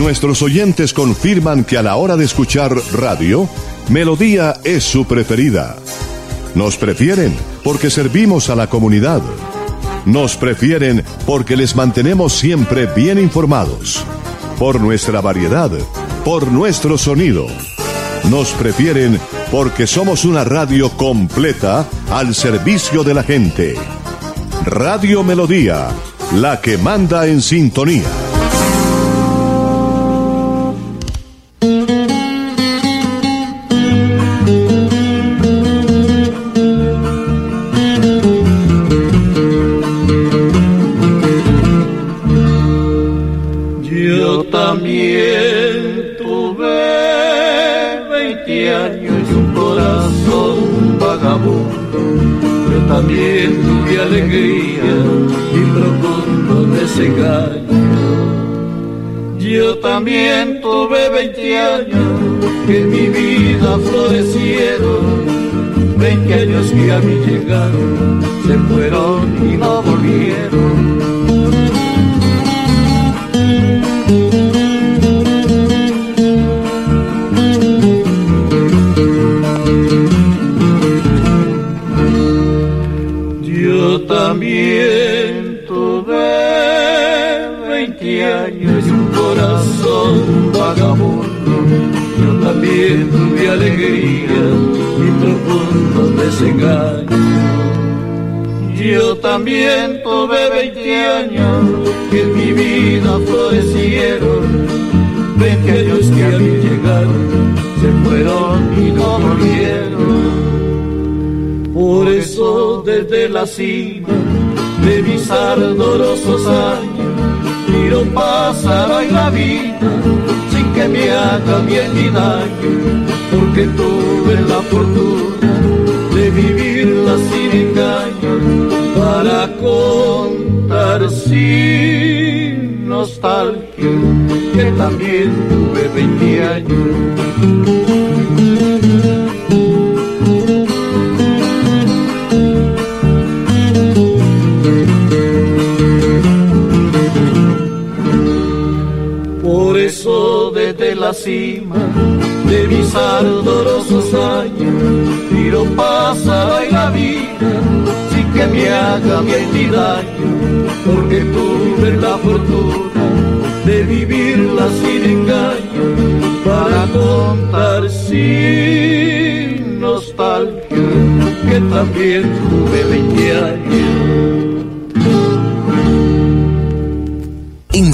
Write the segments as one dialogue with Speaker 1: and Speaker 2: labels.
Speaker 1: Nuestros oyentes confirman que a la hora de escuchar radio, Melodía es su preferida. Nos prefieren porque servimos a la comunidad. Nos prefieren porque les mantenemos siempre bien informados. Por nuestra variedad, por nuestro sonido. Nos prefieren porque somos una radio completa al servicio de la gente. Radio Melodía, la que manda en sintonía.
Speaker 2: También tuve 20 años que en mi vida florecieron. 20 años que a mí llegaron, se fueron y no volvieron. Yo también tuve alegría y profundo desengaño. Yo también tuve 20 años que en mi vida florecieron. 20 años que a mí llegaron, se fueron y no volvieron. Por eso desde la cima de mis ardorosos años miro pasar en la vida sin que me haga bien ni daño, porque tuve la fortuna de vivirla sin engaño para contar sin nostalgia que también tuve 20 años. Desde la cima de mis ardorosos años miro pasar en la vida sin que me haga bien ni daño, porque tuve la fortuna de vivirla sin engaño para contar sin nostalgia que también tuve 20 años.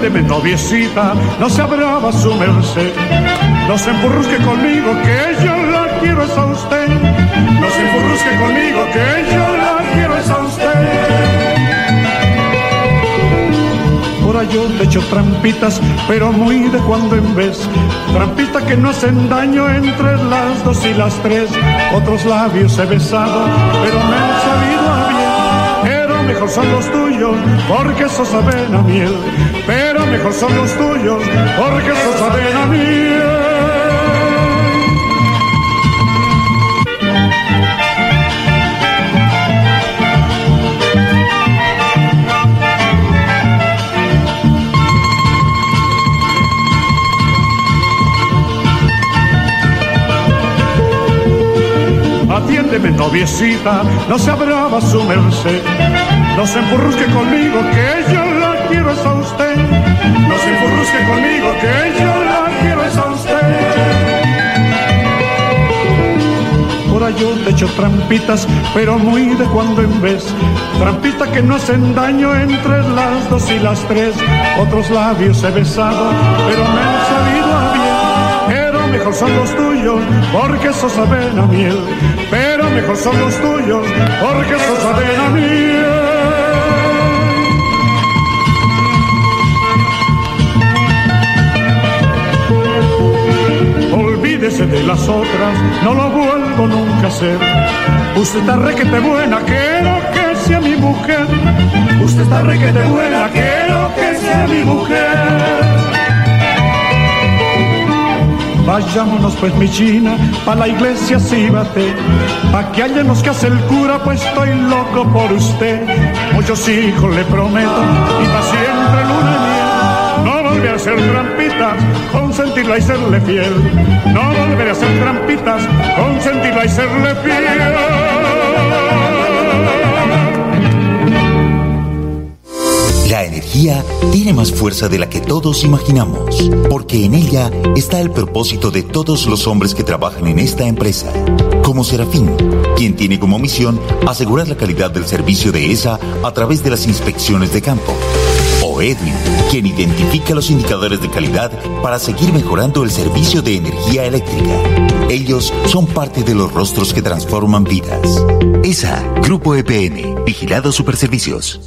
Speaker 3: Atiéndeme, noviecita, no se abrava su merced. No se emburrusque conmigo, que yo la quiero es a usted. No se emburrusque conmigo, que yo la quiero es a usted. Ahora yo te echo trampitas, pero muy de cuando en vez. Trampitas que no hacen daño entre las dos y las tres. Otros labios he besado, pero me han sabido a bien. Pero mejor son los tuyos, porque esos saben a miel. Pero mejor son los tuyos, porque esos saben a mí. atiéndeme noviecita, no se abraba su merced. No se enfurrusque conmigo, que yo quiero es a usted. No se enfurrusque conmigo, que yo la quiero es a usted. Por yo te echo trampitas, pero muy de cuando en vez. Trampitas que no hacen daño entre las dos y las tres. Otros labios he besado, pero me han salido a bien mejor son los tuyos, porque esos saben a miel. Pero mejor son los tuyos, porque esos de las otras, no lo vuelvo nunca a hacer. Usted está requete buena, quiero que sea mi mujer. Usted está requete buena, quiero que sea mi mujer. Vayámonos pues mi china, pa' la iglesia bate, pa' que haya nos que hace el cura, pues estoy loco por usted. Muchos hijos le prometo, y pa' siempre luna miel. No volveré a hacer trampitas, consentirla y serle fiel. No volveré a hacer trampitas, consentirla y serle fiel.
Speaker 4: La energía tiene más fuerza de la que todos imaginamos, porque en ella está el propósito de todos los hombres que trabajan en esta empresa, como Serafín, quien tiene como misión asegurar la calidad del servicio de ESA a través de las inspecciones de campo. Edwin, quien identifica los indicadores de calidad para seguir mejorando el servicio de energía eléctrica. Ellos son parte de los rostros que transforman vidas. ESA, Grupo EPN, Vigilado Superservicios.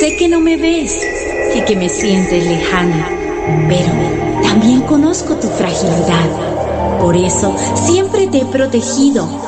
Speaker 5: Sé que no me ves y que me sientes lejana, pero también conozco tu fragilidad. Por eso siempre te he protegido.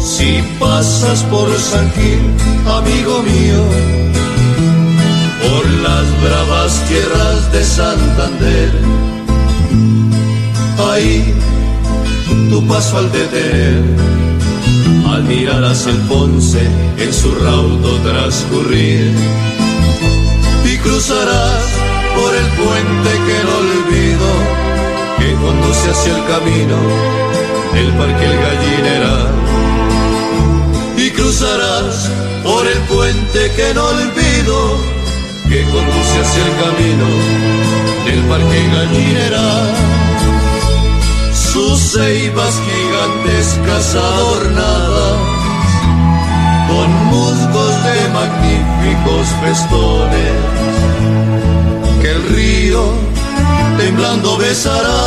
Speaker 6: Si pasas por San Gil, amigo mío, paso al detener, al mirar hacia el Ponce en su raudo transcurrir, y cruzarás por el puente que no olvido, que conduce hacia el camino del parque El Gallineral, y cruzarás por el puente que no olvido, que conduce hacia el camino del parque Gallineral sus ceibas gigantescas adornadas con musgos de magníficos festones que el río temblando besará.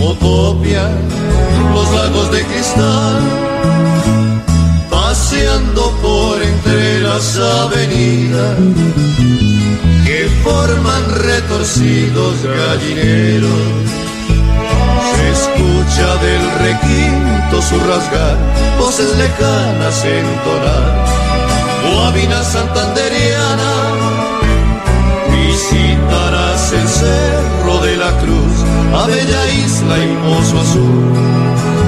Speaker 6: Utopia, los lagos de cristal, paseando por entre las avenidas que forman retorcidos gallineros se escucha del requinto su rasgar, voces lejanas entonar. Guabina santanderiana, visitarás el cerro de la cruz, a bella isla y pozo azul,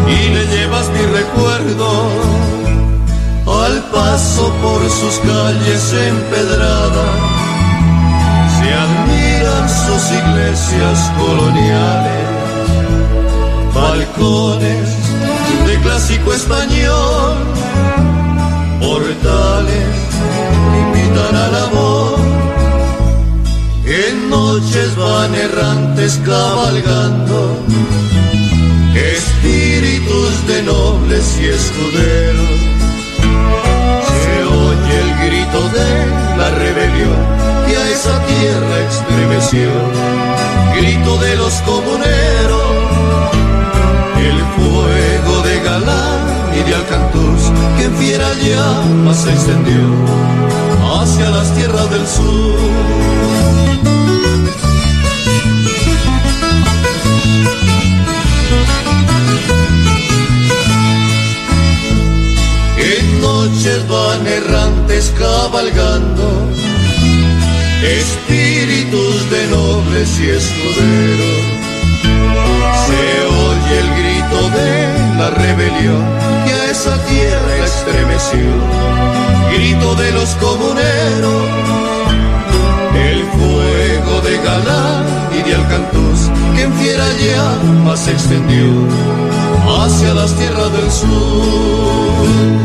Speaker 6: y le llevas mi recuerdo al paso por sus calles empedradas. Se admiran sus iglesias coloniales balcones de clásico español, portales invitan al amor. En noches van errantes cabalgando, espíritus de nobles y escuderos. Se oye el grito de la rebelión que a esa tierra estremeció, grito de los comuneros y de Alcantuz, que en fiera llama se extendió hacia las tierras del sur. En noches van errantes cabalgando, espíritus de nobles y escuderos. Rebelión que a esa tierra estremeció, grito de los comuneros, el fuego de Galán y de Alcantuz que en fiera llama se extendió hacia las tierras del sur.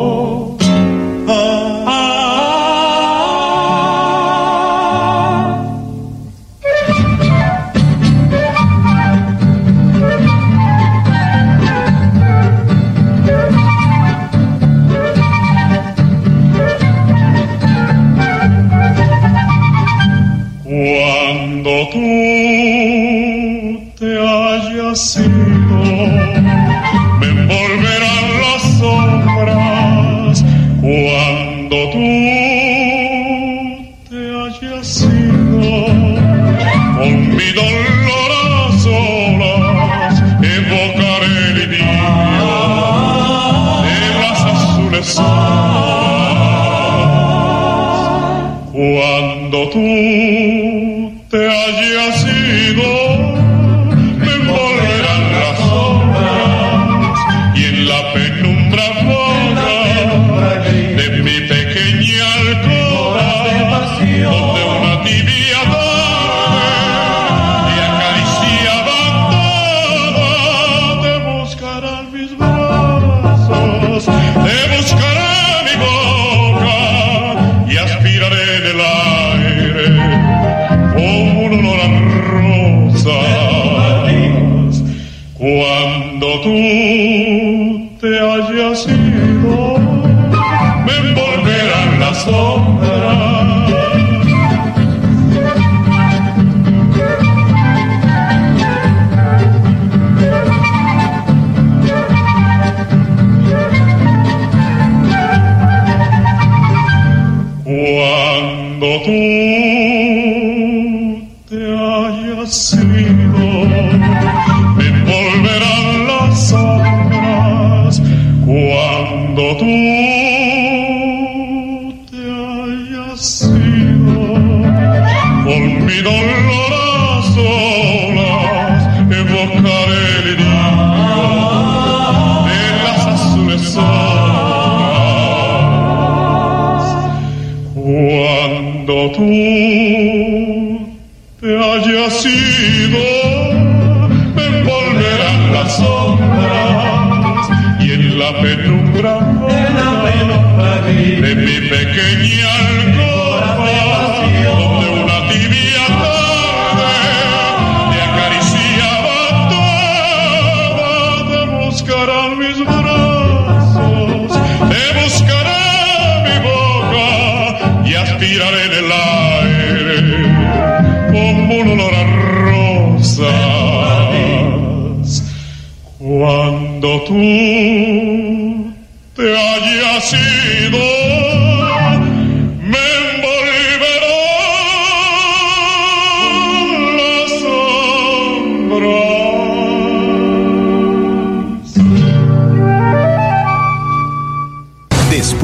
Speaker 7: mis brazos.
Speaker 8: tú te hayas ido. Tú. Te hayas ido,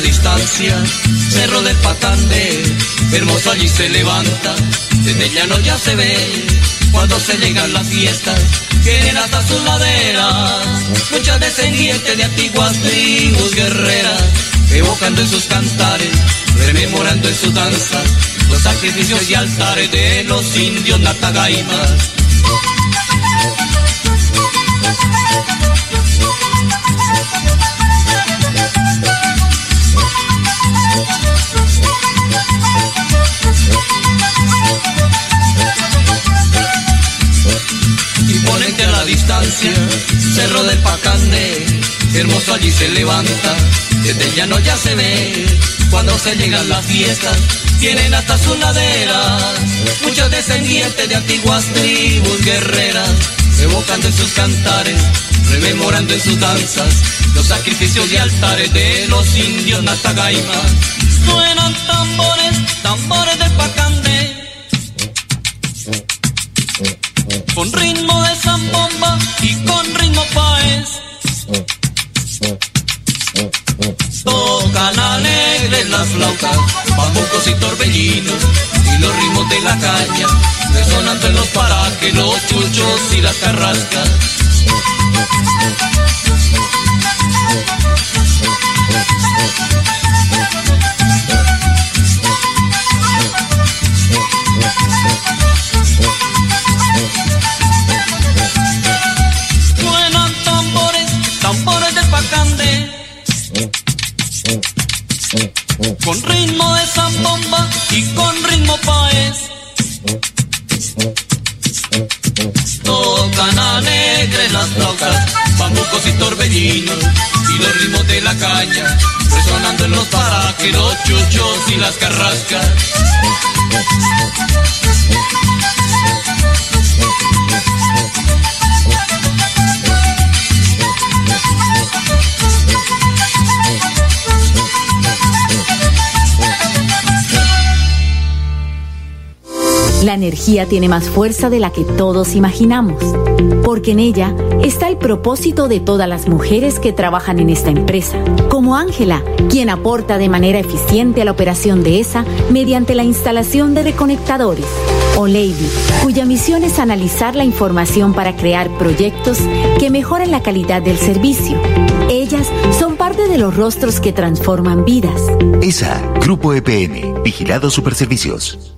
Speaker 7: Distancia, cerro del Patande, hermoso allí se levanta, desde el llano ya se ve, cuando se llegan las fiestas, tienen hasta sus laderas, muchas descendientes de antiguas tribus guerreras, evocando en sus cantares, rememorando en sus danzas, los sacrificios y altares de los indios natagaimas. Cerro del Pacande, hermoso allí se levanta, desde el llano ya se ve, cuando se llegan las fiestas, tienen hasta sus laderas, muchos descendientes de antiguas tribus guerreras, evocando en sus cantares, rememorando en sus danzas, los sacrificios y altares de los indios natagaimas. Suenan tambores, tambores del Pacande, con ritmo de zambomba y con ritmo paez. Tocan alegres las flautas, bambucos y torbellinos, y los ritmos de la caña, resonando en los parajes, los chuchos y las carrascas.
Speaker 5: Tiene más fuerza de la que todos imaginamos, porque en ella está el propósito de todas las mujeres que trabajan en esta empresa, como Ángela, quien aporta de manera eficiente a la operación de esa mediante la instalación de reconectadores, o Lady, cuya misión es analizar la información para crear proyectos que mejoren la calidad del servicio. Ellas son parte de los rostros que transforman vidas.
Speaker 9: ESA, Grupo EPN, Vigilado Superservicios.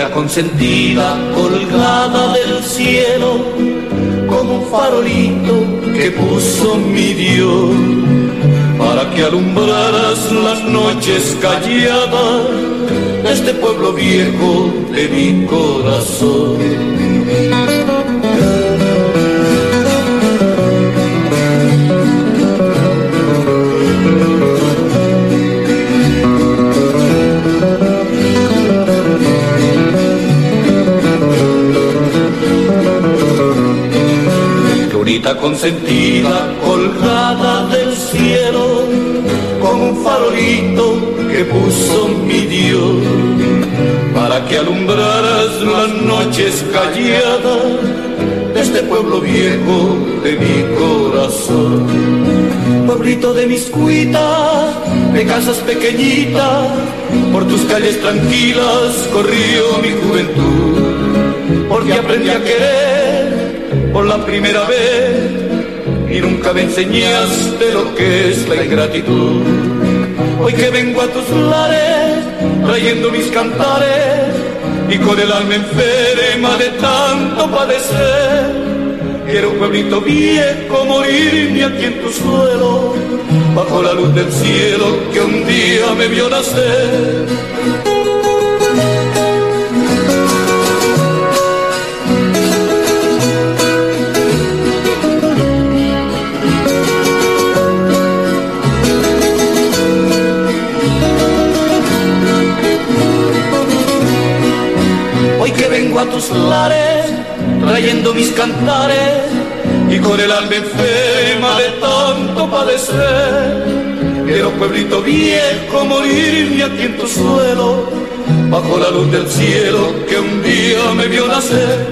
Speaker 10: Consentida colgada del cielo como un farolito que puso mi Dios para que alumbraras las noches calladas de este pueblo viejo de mi corazón. Consentida colgada del cielo como un farolito que puso mi Dios para que alumbraras las noches calladas de este pueblo viejo de mi corazón. Pueblito de mis cuitas, de casas pequeñitas, por tus calles tranquilas corrió mi juventud, porque aprendí a querer por la primera vez y nunca me enseñaste lo que es la ingratitud. Hoy que vengo a tus lares, trayendo mis cantares y con el alma enferma de tanto padecer. Quiero un pueblito viejo morirme aquí en tu suelo, bajo la luz del cielo que un día me vio nacer. A tus lares, trayendo mis cantares y con el alma enferma de tanto padecer. Quiero pueblito viejo morirme aquí en tu suelo, bajo la luz del cielo que un día me vio nacer.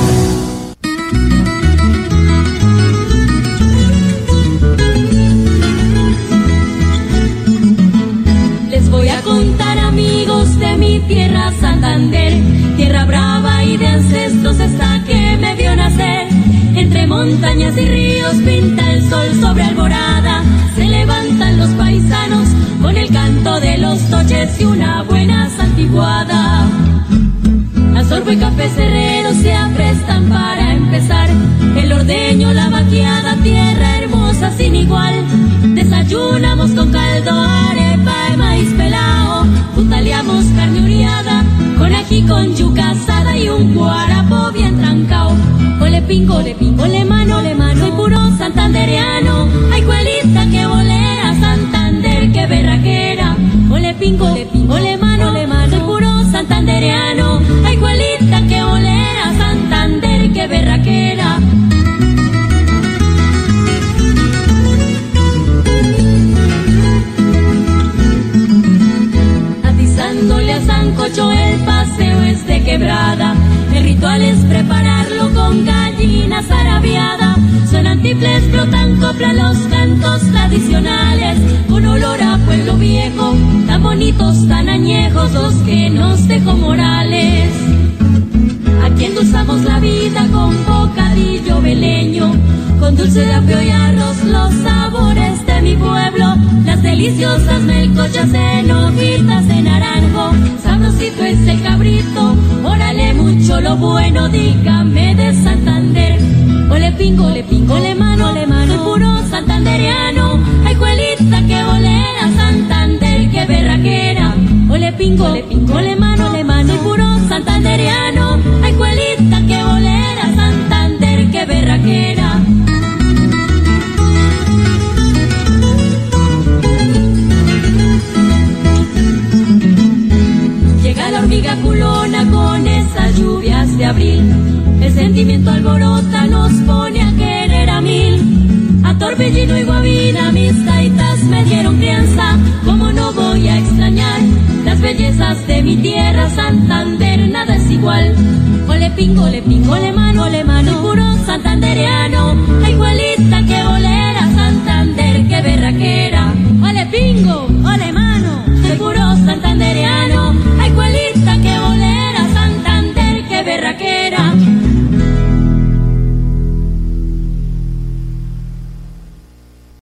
Speaker 11: Bizcocho, el paseo es de quebrada. El ritual es prepararlo con gallinas arabiada. Suenan tiples, flotan copla los cantos tradicionales. Con olor a pueblo viejo, tan bonitos, tan añejos, los que nos dejó Morales. Aquí endulzamos la vida con bocadillo veleño, con dulce de apio y arroz, los sabores de mi pueblo, las deliciosas melcochas en hojitas de naranjo, sabrosito es el cabrito, órale mucho lo bueno, dígame de Santander. Ole pingo, le pingo, le mano, le mano, soy puro santanderiano, hay cuelita que bolera, Santander, que berraquera. Ole pingo, le pingo, le mano, le mano, soy puro santanderiano, hay cuelita que bolera,